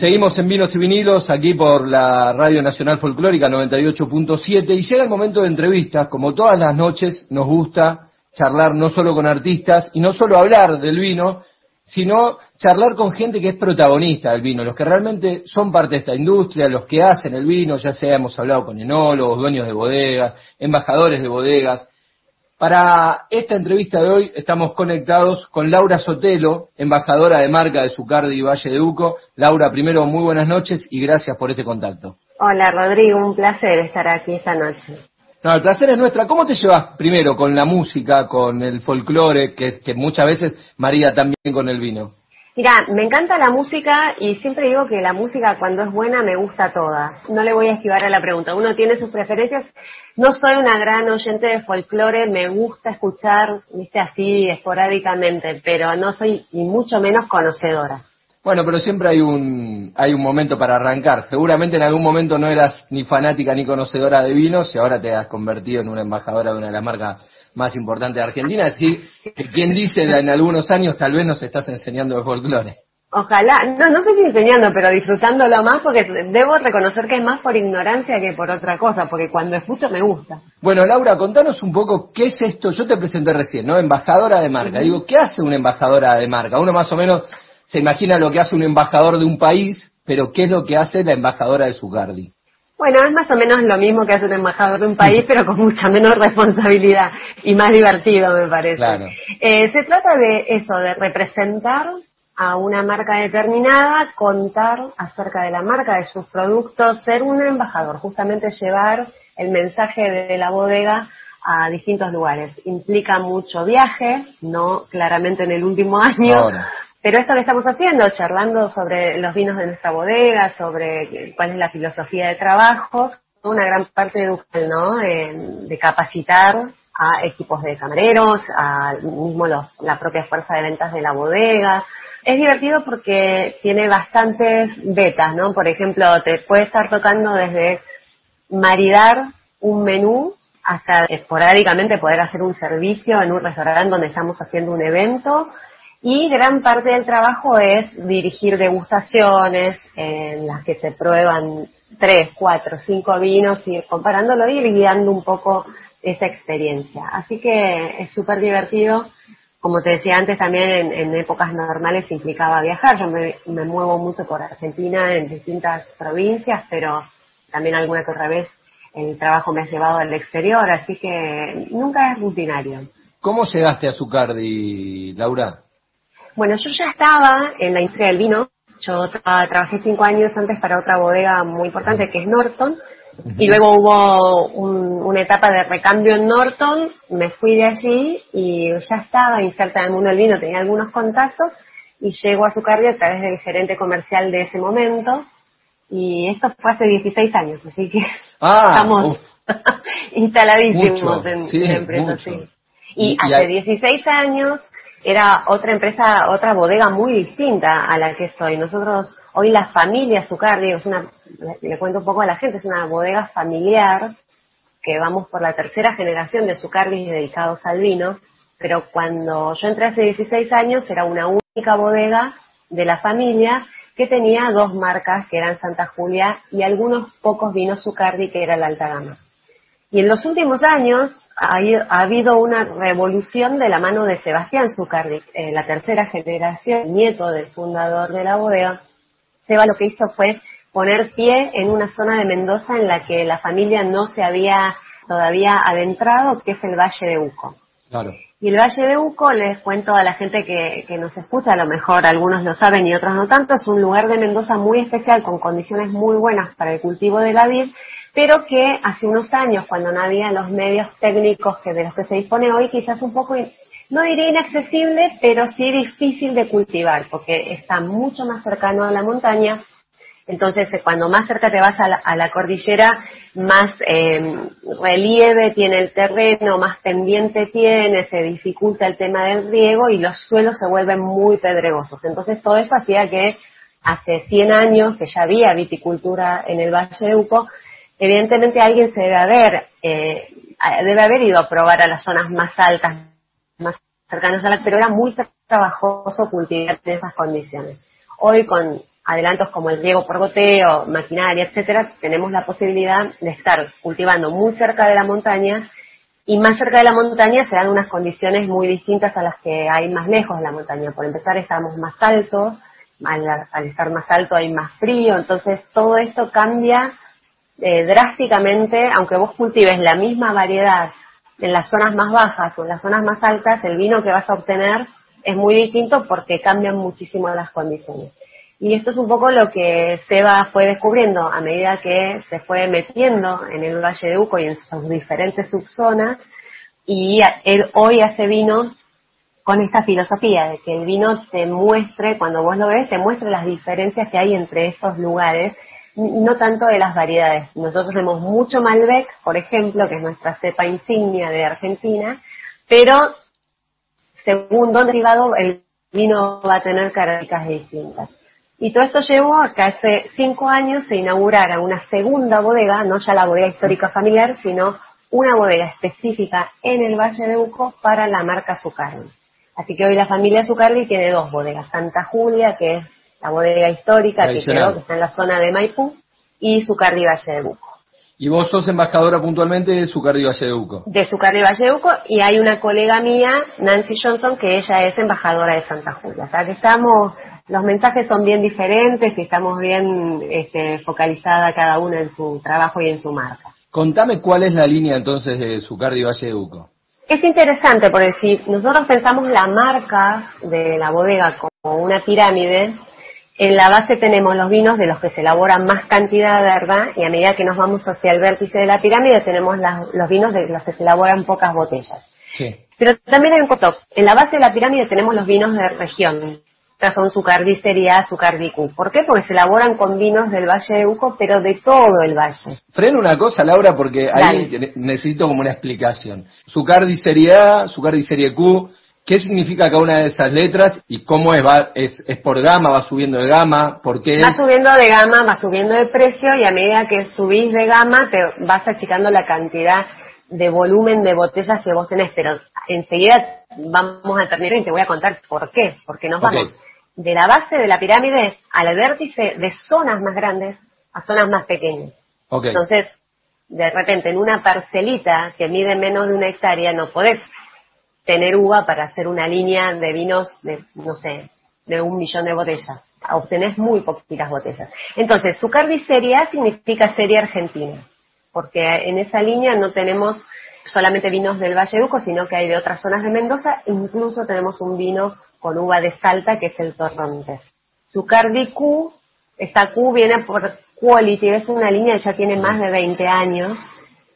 Seguimos en Vinos y Vinilos, aquí por la Radio Nacional Folclórica 98.7, y llega el momento de entrevistas. Como todas las noches, nos gusta charlar no solo con artistas y no solo hablar del vino, sino charlar con gente que es protagonista del vino, los que realmente son parte de esta industria, los que hacen el vino, ya sea hemos hablado con enólogos, dueños de bodegas, embajadores de bodegas, para esta entrevista de hoy estamos conectados con Laura Sotelo, embajadora de marca de Zucardi y Valle de Uco. Laura, primero, muy buenas noches y gracias por este contacto. Hola Rodrigo, un placer estar aquí esta noche. No, el placer es nuestra. ¿Cómo te llevas primero con la música, con el folclore, que, que muchas veces María también con el vino? Mira, me encanta la música y siempre digo que la música cuando es buena me gusta toda. No le voy a esquivar a la pregunta. Uno tiene sus preferencias. No soy una gran oyente de folclore, me gusta escuchar, viste, así esporádicamente, pero no soy ni mucho menos conocedora. Bueno, pero siempre hay un, hay un momento para arrancar. Seguramente en algún momento no eras ni fanática ni conocedora de vinos y ahora te has convertido en una embajadora de una de las marcas más importantes de Argentina. Así que quien dice en algunos años tal vez nos estás enseñando de folclore. Ojalá, no, no sé si enseñando, pero disfrutándolo más porque debo reconocer que es más por ignorancia que por otra cosa, porque cuando escucho me gusta. Bueno, Laura, contanos un poco qué es esto. Yo te presenté recién, ¿no? Embajadora de marca. Digo, ¿qué hace una embajadora de marca? Uno más o menos se imagina lo que hace un embajador de un país, pero ¿qué es lo que hace la embajadora de Zucardi? Bueno, es más o menos lo mismo que hace un embajador de un país, pero con mucha menos responsabilidad y más divertido, me parece. Claro. Eh, se trata de eso, de representar a una marca determinada, contar acerca de la marca, de sus productos, ser un embajador, justamente llevar el mensaje de la bodega a distintos lugares. Implica mucho viaje, no claramente en el último año, pero esto que estamos haciendo, charlando sobre los vinos de nuestra bodega, sobre cuál es la filosofía de trabajo, una gran parte de, ¿no? de capacitar a equipos de camareros, a mismo la propia fuerza de ventas de la bodega, es divertido porque tiene bastantes betas, ¿no? Por ejemplo, te puede estar tocando desde maridar un menú hasta esporádicamente poder hacer un servicio en un restaurante donde estamos haciendo un evento. Y gran parte del trabajo es dirigir degustaciones en las que se prueban tres, cuatro, cinco vinos y comparándolo y guiando un poco esa experiencia. Así que es súper divertido como te decía antes, también en, épocas normales implicaba viajar. Yo me, muevo mucho por Argentina en distintas provincias, pero también alguna que otra vez el trabajo me ha llevado al exterior, así que nunca es rutinario. ¿Cómo llegaste a Zucardi, Laura? Bueno, yo ya estaba en la industria del vino. Yo trabajé cinco años antes para otra bodega muy importante que es Norton, y luego hubo una etapa de recambio en Norton, me fui de allí y ya estaba inserta en el mundo del vino, tenía algunos contactos y llego a su carrera a través del gerente comercial de ese momento. Y esto fue hace 16 años, así que ah, estamos instaladísimos en, la empresa. Y, hace 16 años era otra empresa, otra bodega muy distinta a la que soy. Nosotros, hoy la familia Zucardi, es una, le cuento un poco a la gente, es una bodega familiar que vamos por la tercera generación de Zucardi dedicados al vino, pero cuando yo entré hace 16 años era una única bodega de la familia que tenía dos marcas que eran Santa Julia y algunos pocos vinos Zucardi que era la alta gama. Y en los últimos años ha, habido una revolución de la mano de Sebastián Zucardi, eh, la tercera generación, nieto del fundador de la bodega. Seba lo que hizo fue poner pie en una zona de Mendoza en la que la familia no se había todavía adentrado, que es el Valle de Uco. Y el Valle de Uco, les cuento a la gente que, que, nos escucha, a lo mejor algunos lo saben y otros no tanto, es un lugar de Mendoza muy especial, con condiciones muy buenas para el cultivo de la vid, pero que hace unos años, cuando no había los medios técnicos que de los que se dispone hoy, quizás un poco, no diría inaccesible, pero sí difícil de cultivar, porque está mucho más cercano a la montaña. Entonces, eh, cuando más cerca te vas a la, cordillera, más em, relieve tiene el terreno, más pendiente tiene, se dificulta el tema del riego y los suelos se vuelven muy pedregosos. Entonces, todo eso hacía que hace 100 años, que ya había viticultura en el Valle de Uco, evidentemente alguien se debe haber, eh, debe haber ido a probar a las zonas más altas, más cercanas a la, pero era muy trabajoso cultivar en esas condiciones. Hoy con adelantos como el riego por goteo, maquinaria, etcétera, tenemos la posibilidad de estar cultivando muy cerca de la montaña y más cerca de la montaña se dan unas condiciones muy distintas a las que hay más lejos de la montaña. Por empezar, estamos más altos, al, estar más alto hay más frío, entonces todo esto cambia eh, drásticamente, aunque vos cultives la misma variedad en las zonas más bajas o en las zonas más altas, el vino que vas a obtener es muy distinto porque cambian muchísimo las condiciones. Y esto es un poco lo que Seba fue descubriendo a medida que se fue metiendo en el Valle de Uco y en sus diferentes subzonas. Y él hoy hace vino con esta filosofía de que el vino te muestre, cuando vos lo ves, te muestre las diferencias que hay entre estos lugares, no tanto de las variedades. Nosotros tenemos mucho Malbec, por ejemplo, que es nuestra cepa insignia de Argentina, pero según don derivado el vino va a tener características distintas. Y todo esto llevó a que hace cinco años se inaugurara una segunda bodega, no ya la bodega histórica familiar, sino una bodega específica en el Valle de Uco para la marca Zucardi. Así que hoy la familia Zucardi tiene dos bodegas, Santa Julia, que es la bodega histórica que quedó, que está en la zona de Maipú, y Zucardi Valle de Uco. Y vos sos embajadora puntualmente de Zucardi Valle de Uco. De Zucardi Valle de Uco, y hay una colega mía, Nancy Johnson, que ella es embajadora de Santa Julia. O sea que estamos los mensajes son bien diferentes y estamos bien este, focalizada cada una en su trabajo y en su marca. Contame cuál es la línea entonces de Zucardi Valle de Uco. Es interesante porque si nosotros pensamos la marca de la bodega como una pirámide, en la base tenemos los vinos de los que se elaboran más cantidad, ¿verdad? Y a medida que nos vamos hacia el vértice de la pirámide tenemos los vinos de los que se elaboran pocas botellas. Sí. Pero también hay un top. En la base de la pirámide tenemos los vinos de región, son Zucardi sería Zucardi Q. ¿Por qué? Porque se elaboran con vinos del Valle de Uco, pero de todo el valle. Freno una cosa, Laura, porque ahí necesito como una explicación. Zucardi sería A, Zucardi serie Q, ¿qué significa cada una de esas letras y cómo es? Va, es, es por gama, va subiendo de gama? ¿Por qué? Va subiendo de gama, va subiendo de precio y a medida que subís de gama te vas achicando la cantidad de volumen de botellas que vos tenés, pero enseguida vamos a terminar y te voy a contar por qué, porque nos vamos de la base de la pirámide al vértice de zonas más grandes a zonas más pequeñas. Entonces, de repente, en una parcelita que mide menos de una hectárea, no podés tener uva para hacer una línea de vinos de, no sé, de un millón de botellas. Obtenés muy poquitas botellas. Entonces, Zucardi Serie A significa Serie Argentina, porque en esa línea no tenemos solamente vinos del Valle de Uco, sino que hay de otras zonas de Mendoza, incluso tenemos un vino con uva de Salta, que es el Torrontes. Zucardi Q, esta Q viene por Quality, es una línea que ya tiene más de 20 años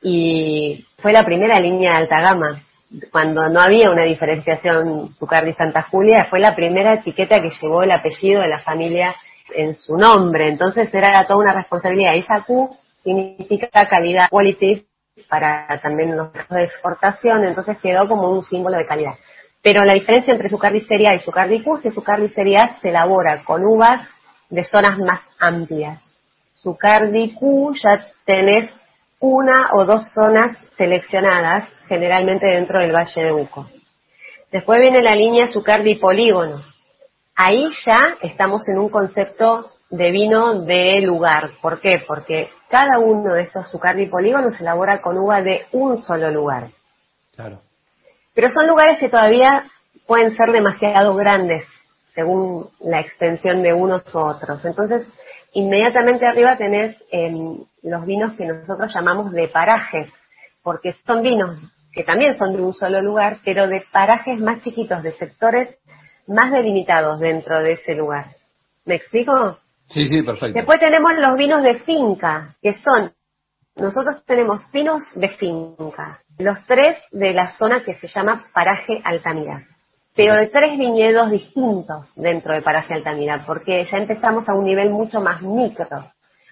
y fue la primera línea de alta gama. Cuando no había una diferenciación Zucardi Santa Julia, fue la primera etiqueta que llevó el apellido de la familia en su nombre. Entonces era toda una responsabilidad. Esa Q significa calidad, quality, para también los de exportación, entonces quedó como un símbolo de calidad. Pero la diferencia entre su carnicería y su Q es que su carnicería se elabora con uvas de zonas más amplias. Su Q ya tenés una o dos zonas seleccionadas, generalmente dentro del Valle de Uco. Después viene la línea Zucardi Polígonos. Ahí ya estamos en un concepto de vino de lugar. ¿Por qué? Porque cada uno de estos Zucardi Polígonos se elabora con uva de un solo lugar. Claro. Pero son lugares que todavía pueden ser demasiado grandes según la extensión de unos u otros. Entonces, inmediatamente arriba tenés em, los vinos que nosotros llamamos de parajes, porque son vinos que también son de un solo lugar, pero de parajes más chiquitos, de sectores más delimitados dentro de ese lugar. ¿Me explico? Sí, sí, perfecto. Después tenemos los vinos de finca, que son, nosotros tenemos vinos de finca, los tres de la zona que se llama Paraje Altamira. Pero de tres viñedos distintos dentro de Paraje Altamira, porque ya empezamos a un nivel mucho más micro.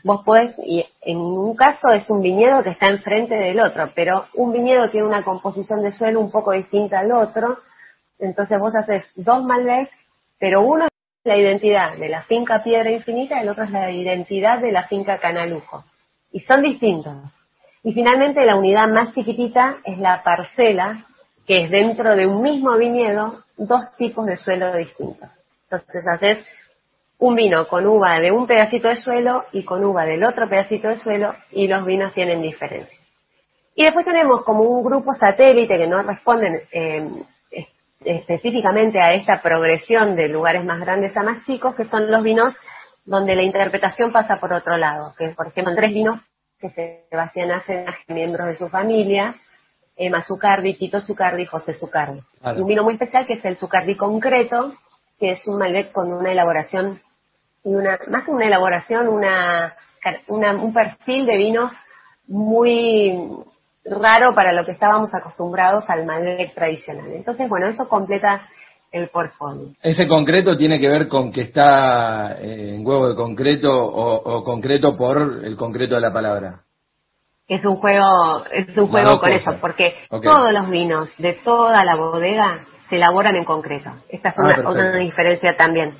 Vos podés, y en un caso es un viñedo que está enfrente del otro, pero un viñedo tiene una composición de suelo un poco distinta al otro, entonces vos haces dos Malbec, pero uno es la identidad de la finca Piedra Infinita y el otro es la identidad de la finca Canalujo. Y son distintos. Y finalmente la unidad más chiquitita es la parcela, que es dentro de un mismo viñedo dos tipos de suelo distintos. Entonces haces un vino con uva de un pedacito de suelo y con uva del otro pedacito de suelo y los vinos tienen diferencia. Y después tenemos como un grupo satélite que no responden eh, específicamente a esta progresión de lugares más grandes a más chicos, que son los vinos donde la interpretación pasa por otro lado, que por ejemplo tres vinos que Sebastián hace miembros de su familia, Emma Zucardi, Tito Zucardi y José Zucardi. un vino muy especial que es el Zucardi concreto, que es un Malbec con una elaboración, y una, más que una elaboración, una, un perfil de vino muy raro para lo que estábamos acostumbrados al Malbec tradicional. Entonces, bueno, eso completa el portfolio. ¿Ese concreto tiene que ver con que está eh, en huevo de concreto o, concreto por el concreto de la palabra? Es un juego, es un juego con eso, porque todos los vinos de toda la bodega se elaboran en concreto. Esta es ah, una, diferencia también.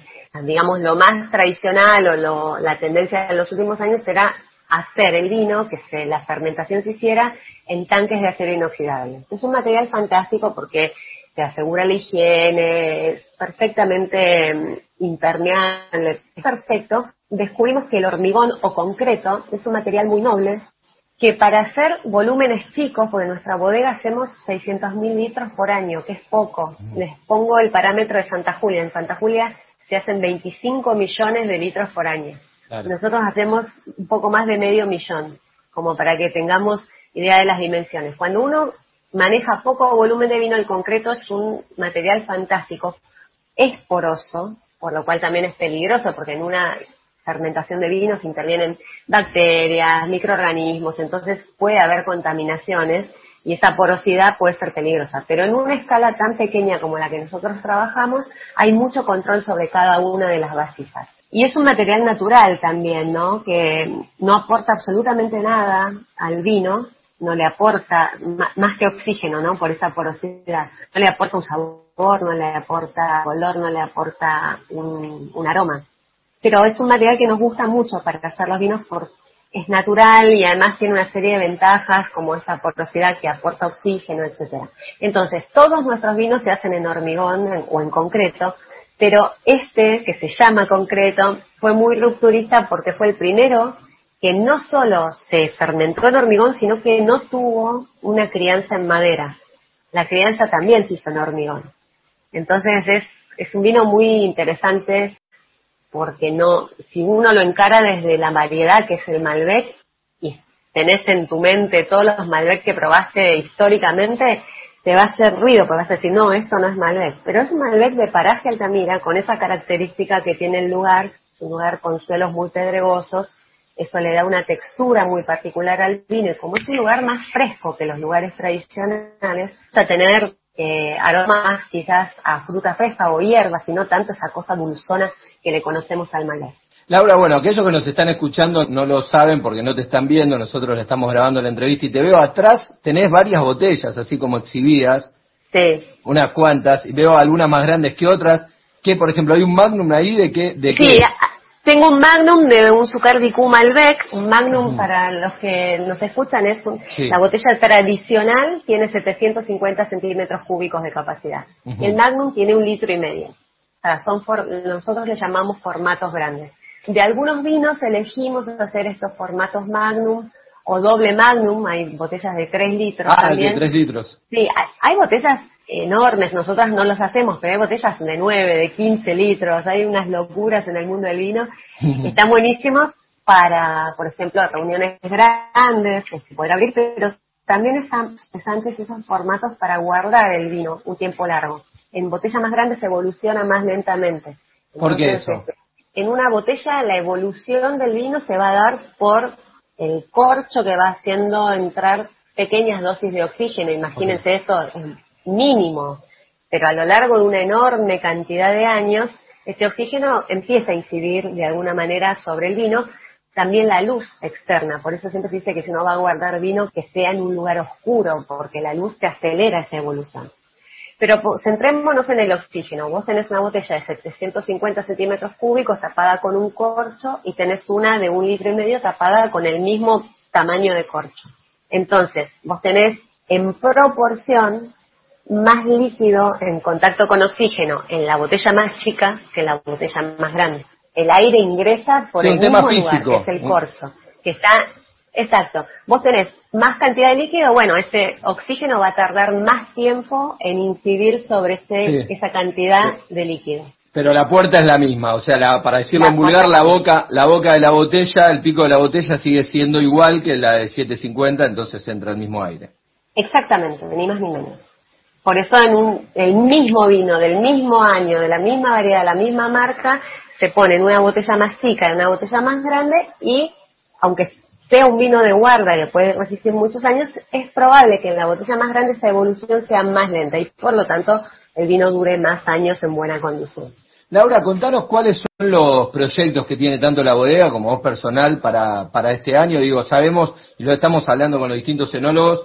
Digamos, lo más tradicional o la tendencia de los últimos años será hacer el vino, que se, la fermentación se hiciera en tanques de acero inoxidable. Es un material fantástico porque te asegura la higiene, es perfectamente mm, impermeable, es perfecto. Descubrimos que el hormigón o concreto es un material muy noble, que para hacer volúmenes chicos, porque en nuestra bodega hacemos 600.000 litros por año, que es poco. Les pongo el parámetro de Santa Julia. En Santa Julia se hacen 25 millones de litros por año. Nosotros hacemos un poco más de medio millón, como para que tengamos idea de las dimensiones. Cuando uno maneja poco volumen de vino, el concreto es un material fantástico. Es poroso, por lo cual también es peligroso, porque en una fermentación de vinos intervienen bacterias, microorganismos, entonces puede haber contaminaciones y esa porosidad puede ser peligrosa. Pero en una escala tan pequeña como la que nosotros trabajamos, hay mucho control sobre cada una de las vasijas. Y es un material natural también, ¿no? Que no aporta absolutamente nada al vino, no le aporta más que oxígeno, ¿no? Por esa porosidad. No le aporta un sabor, no le aporta color, no le aporta un, aroma. Pero es un material que nos gusta mucho para hacer los vinos porque es natural y además tiene una serie de ventajas como esta porosidad que aporta oxígeno, etcétera. Entonces, todos nuestros vinos se hacen en hormigón o en concreto, pero este, que se llama concreto, fue muy rupturista porque fue el primero que no solo se fermentó en hormigón, sino que no tuvo una crianza en madera. La crianza también se hizo en hormigón. Entonces es, es un vino muy interesante porque no, si uno lo encara desde la variedad que es el Malbec y tenés en tu mente todos los Malbec que probaste históricamente, te va a hacer ruido, porque vas a decir, no, esto no es Malbec. Pero es un Malbec de paraje Altamira, con esa característica que tiene el lugar, un lugar con suelos muy pedregosos, eso le da una textura muy particular al vino, y como es un lugar más fresco que los lugares tradicionales, o sea, tener eh, aromas quizás a fruta fresca o hierbas, y no tanto esa cosa dulzona que le conocemos al Malbec. Laura, bueno, aquellos que nos están escuchando no lo saben porque no te están viendo, nosotros le estamos grabando la entrevista y te veo atrás, tenés varias botellas así como exhibidas. Sí. Unas cuantas, y veo algunas más grandes que otras. Que, por ejemplo, hay un Magnum ahí de qué, de sí, tengo un Magnum de un Zucardi Q Malbec. Un Magnum, para los que nos escuchan, es la botella tradicional, tiene 750 centímetros cúbicos de capacidad. El Magnum tiene un litro y medio. O sea, son nosotros le llamamos formatos grandes. De algunos vinos elegimos hacer estos formatos magnum o doble magnum, hay botellas de 3 litros ah, de 3 litros. Sí, hay, botellas enormes, nosotras no los hacemos, pero hay botellas de 9, de 15 litros, hay unas locuras en el mundo del vino. Están buenísimos para, por ejemplo, reuniones grandes, que se puede abrir, pero también están interesantes esos formatos para guardar el vino un tiempo largo. En botellas más grandes se evoluciona más lentamente. ¿Por qué eso? Este, en una botella la evolución del vino se va a dar por el corcho que va haciendo entrar pequeñas dosis de oxígeno. Imagínense esto, es mínimo, pero a lo largo de una enorme cantidad de años, ese oxígeno empieza a incidir de alguna manera sobre el vino, también la luz externa. Por eso siempre se dice que si uno va a guardar vino, que sea en un lugar oscuro, porque la luz te acelera esa evolución. Pero centrémonos en el oxígeno. Vos tenés una botella de 750 centímetros cúbicos tapada con un corcho y tenés una de un litro y medio tapada con el mismo tamaño de corcho. Entonces, vos tenés en proporción más líquido en contacto con oxígeno en la botella más chica que en la botella más grande. el aire ingresa por el mismo lugar, que es el corcho, que está Exacto. Vos tenés más cantidad de líquido, bueno, ese oxígeno va a tardar más tiempo en incidir sobre ese, esa cantidad de líquido. Pero la puerta es la misma, o sea, la, para decirlo en vulgar, la boca, la boca de la botella, el pico de la botella sigue siendo igual que la de 750, entonces entra el mismo aire. Exactamente, ni más ni menos. Por eso en un, el mismo vino del mismo año, de la misma variedad, la misma marca, se pone en una botella más chica, en una botella más grande y, aunque sea un vino de guarda que puede resistir muchos años, es probable que en la botella más grande esa evolución sea más lenta y por lo tanto el vino dure más años en buena condición. Laura, contanos cuáles son los proyectos que tiene tanto la bodega como vos personal para, para este año. Digo, sabemos, y lo estamos hablando con los distintos enólogos,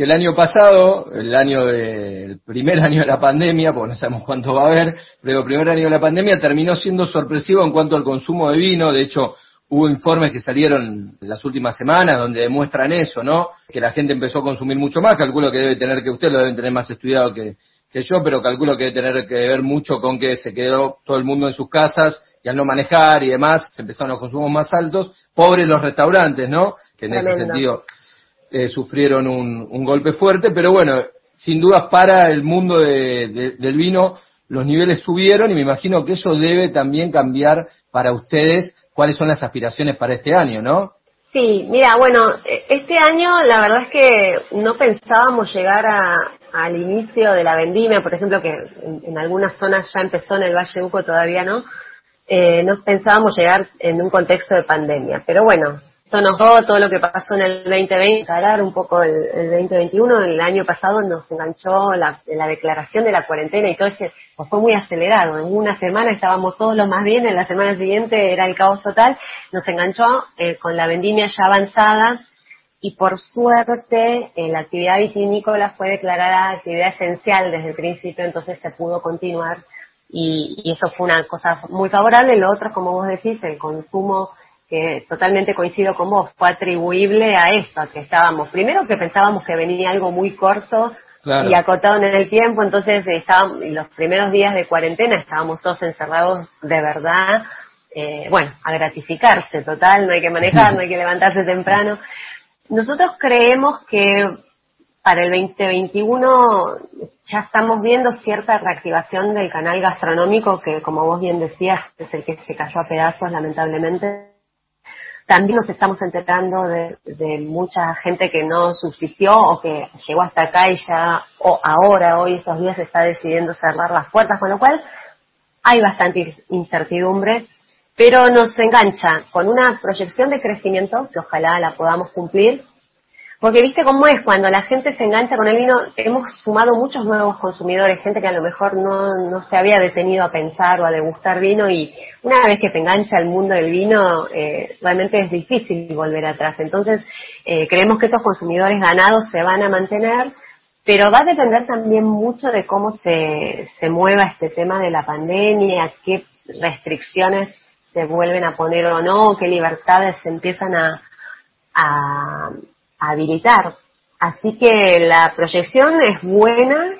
que el año pasado, el año del primer año de la pandemia, porque no sabemos cuánto va a haber, pero el primer año de la pandemia terminó siendo sorpresivo en cuanto al consumo de vino. De hecho, Hubo informes que salieron las últimas semanas donde demuestran eso, ¿no? Que la gente empezó a consumir mucho más. Calculo que debe tener que usted lo deben tener más estudiado que, que yo, pero calculo que debe tener que ver mucho con que se quedó todo el mundo en sus casas y al no manejar y demás, se empezaron los consumos más altos. Pobres los restaurantes, ¿no? Que en ese sentido eh, sufrieron un, un, golpe fuerte, pero bueno, sin dudas para el mundo de, del vino los niveles subieron y me imagino que eso debe también cambiar para ustedes cuáles son las aspiraciones para este año, ¿no? Sí, mira, bueno, e, este año la verdad es que no pensábamos llegar al inicio de la vendimia, por ejemplo, que en, algunas zonas ya empezó en el Valle Uco, todavía no, eh, no pensábamos llegar en un contexto de pandemia. Pero bueno, esto nos dio todo lo que pasó en el 2020, hablar un poco el, el 2021, el año pasado nos enganchó la, la declaración de la cuarentena y todo ese, pues fue muy acelerado. En una semana estábamos todos lo más bien, en la semana siguiente era el caos total, nos enganchó eh, con la vendimia ya avanzada y por suerte eh, la actividad vitinícola fue declarada actividad esencial desde el principio, entonces se pudo continuar y, y eso fue una cosa muy favorable. Lo otro, como vos decís, el consumo que totalmente coincido con vos, fue atribuible a esto, que estábamos, primero que pensábamos que venía algo muy corto y acotado en el tiempo, entonces estábamos, los primeros días de cuarentena estábamos todos encerrados de verdad, eh, bueno, a gratificarse, total, no hay que manejar, no hay que levantarse temprano. Nosotros creemos que para el 2021 ya estamos viendo cierta reactivación del canal gastronómico que, como vos bien decías, es el que se cayó a pedazos lamentablemente también nos estamos enterando de, mucha gente que no subsistió o que llegó hasta acá y ya o ahora, hoy, estos días, está decidiendo cerrar las puertas, con lo cual hay bastante incertidumbre, pero nos engancha con una proyección de crecimiento que ojalá la podamos cumplir porque viste cómo es, cuando la gente se engancha con el vino, hemos sumado muchos nuevos consumidores, gente que a lo mejor no, no se había detenido a pensar o a degustar vino y una vez que se engancha el mundo del vino, eh, realmente es difícil volver atrás. Entonces, eh, creemos que esos consumidores ganados se van a mantener, pero va a depender también mucho de cómo se, se mueva este tema de la pandemia, qué restricciones se vuelven a poner o no, qué libertades se empiezan a habilitar. Así que la proyección es buena,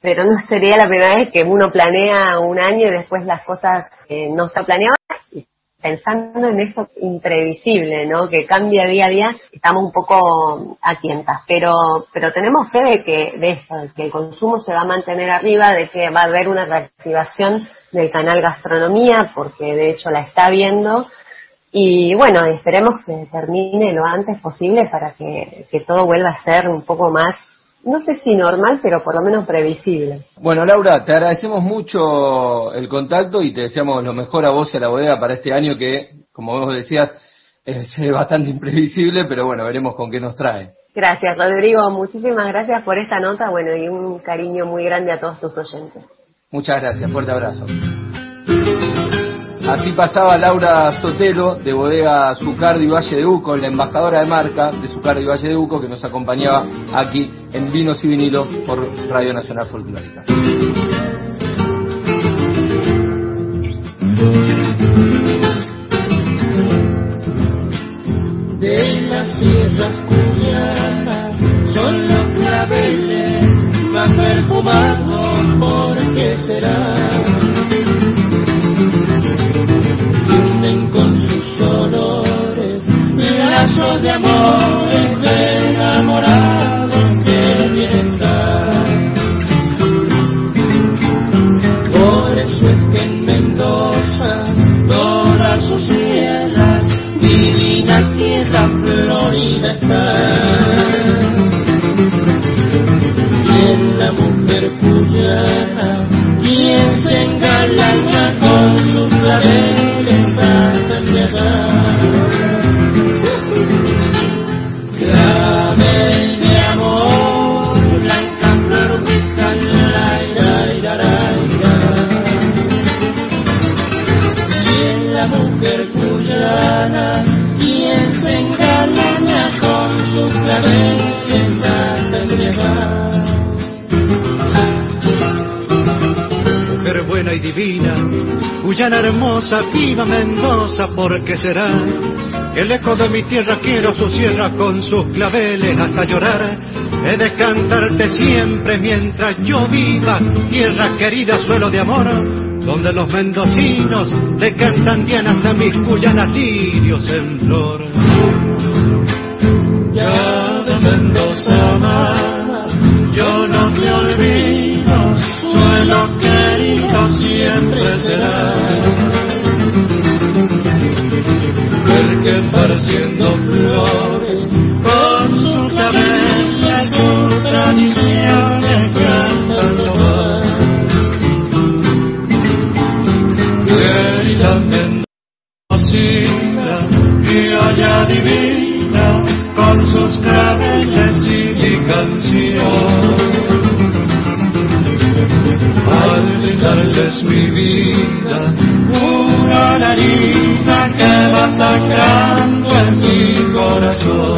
pero no sería la primera vez que uno planea un año y después las cosas eh, no se planeaban. Pensando en eso imprevisible, ¿no? Que cambia día a día, estamos un poco a tientas, pero, pero tenemos fe de que, de eso, que el consumo se va a mantener arriba, de que va a haber una reactivación del canal gastronomía, porque de hecho la está viendo, y bueno, esperemos que termine lo antes posible para que, todo vuelva a ser un poco más, no sé si normal, pero por lo menos previsible. Bueno, Laura, te agradecemos mucho el contacto y te deseamos lo mejor a vos y a la bodega para este año que, como vos decías, es bastante imprevisible, pero bueno, veremos con qué nos trae. Gracias, Rodrigo. Muchísimas gracias por esta nota, bueno, y un cariño muy grande a todos tus oyentes. Muchas gracias, fuerte abrazo. Así pasaba Laura Sotelo de Bodega Zucardi Valle de Uco, la embajadora de marca de Zucardi Valle de Uco, que nos acompañaba aquí en Vinos y Vinilo por Radio Nacional Folclórica. De las sierras son los claveles más perfumados, ¿por qué será? Brazos de amor Viva Mendoza, porque será el eco de mi tierra, quiero su sierra con sus claveles hasta llorar. He de cantarte siempre mientras yo viva, tierra querida, suelo de amor, donde los mendocinos le cantan dianas a mis cuyanas lirios en flor. Al brindarles mi vida, una herida que va sangrando en mi corazón.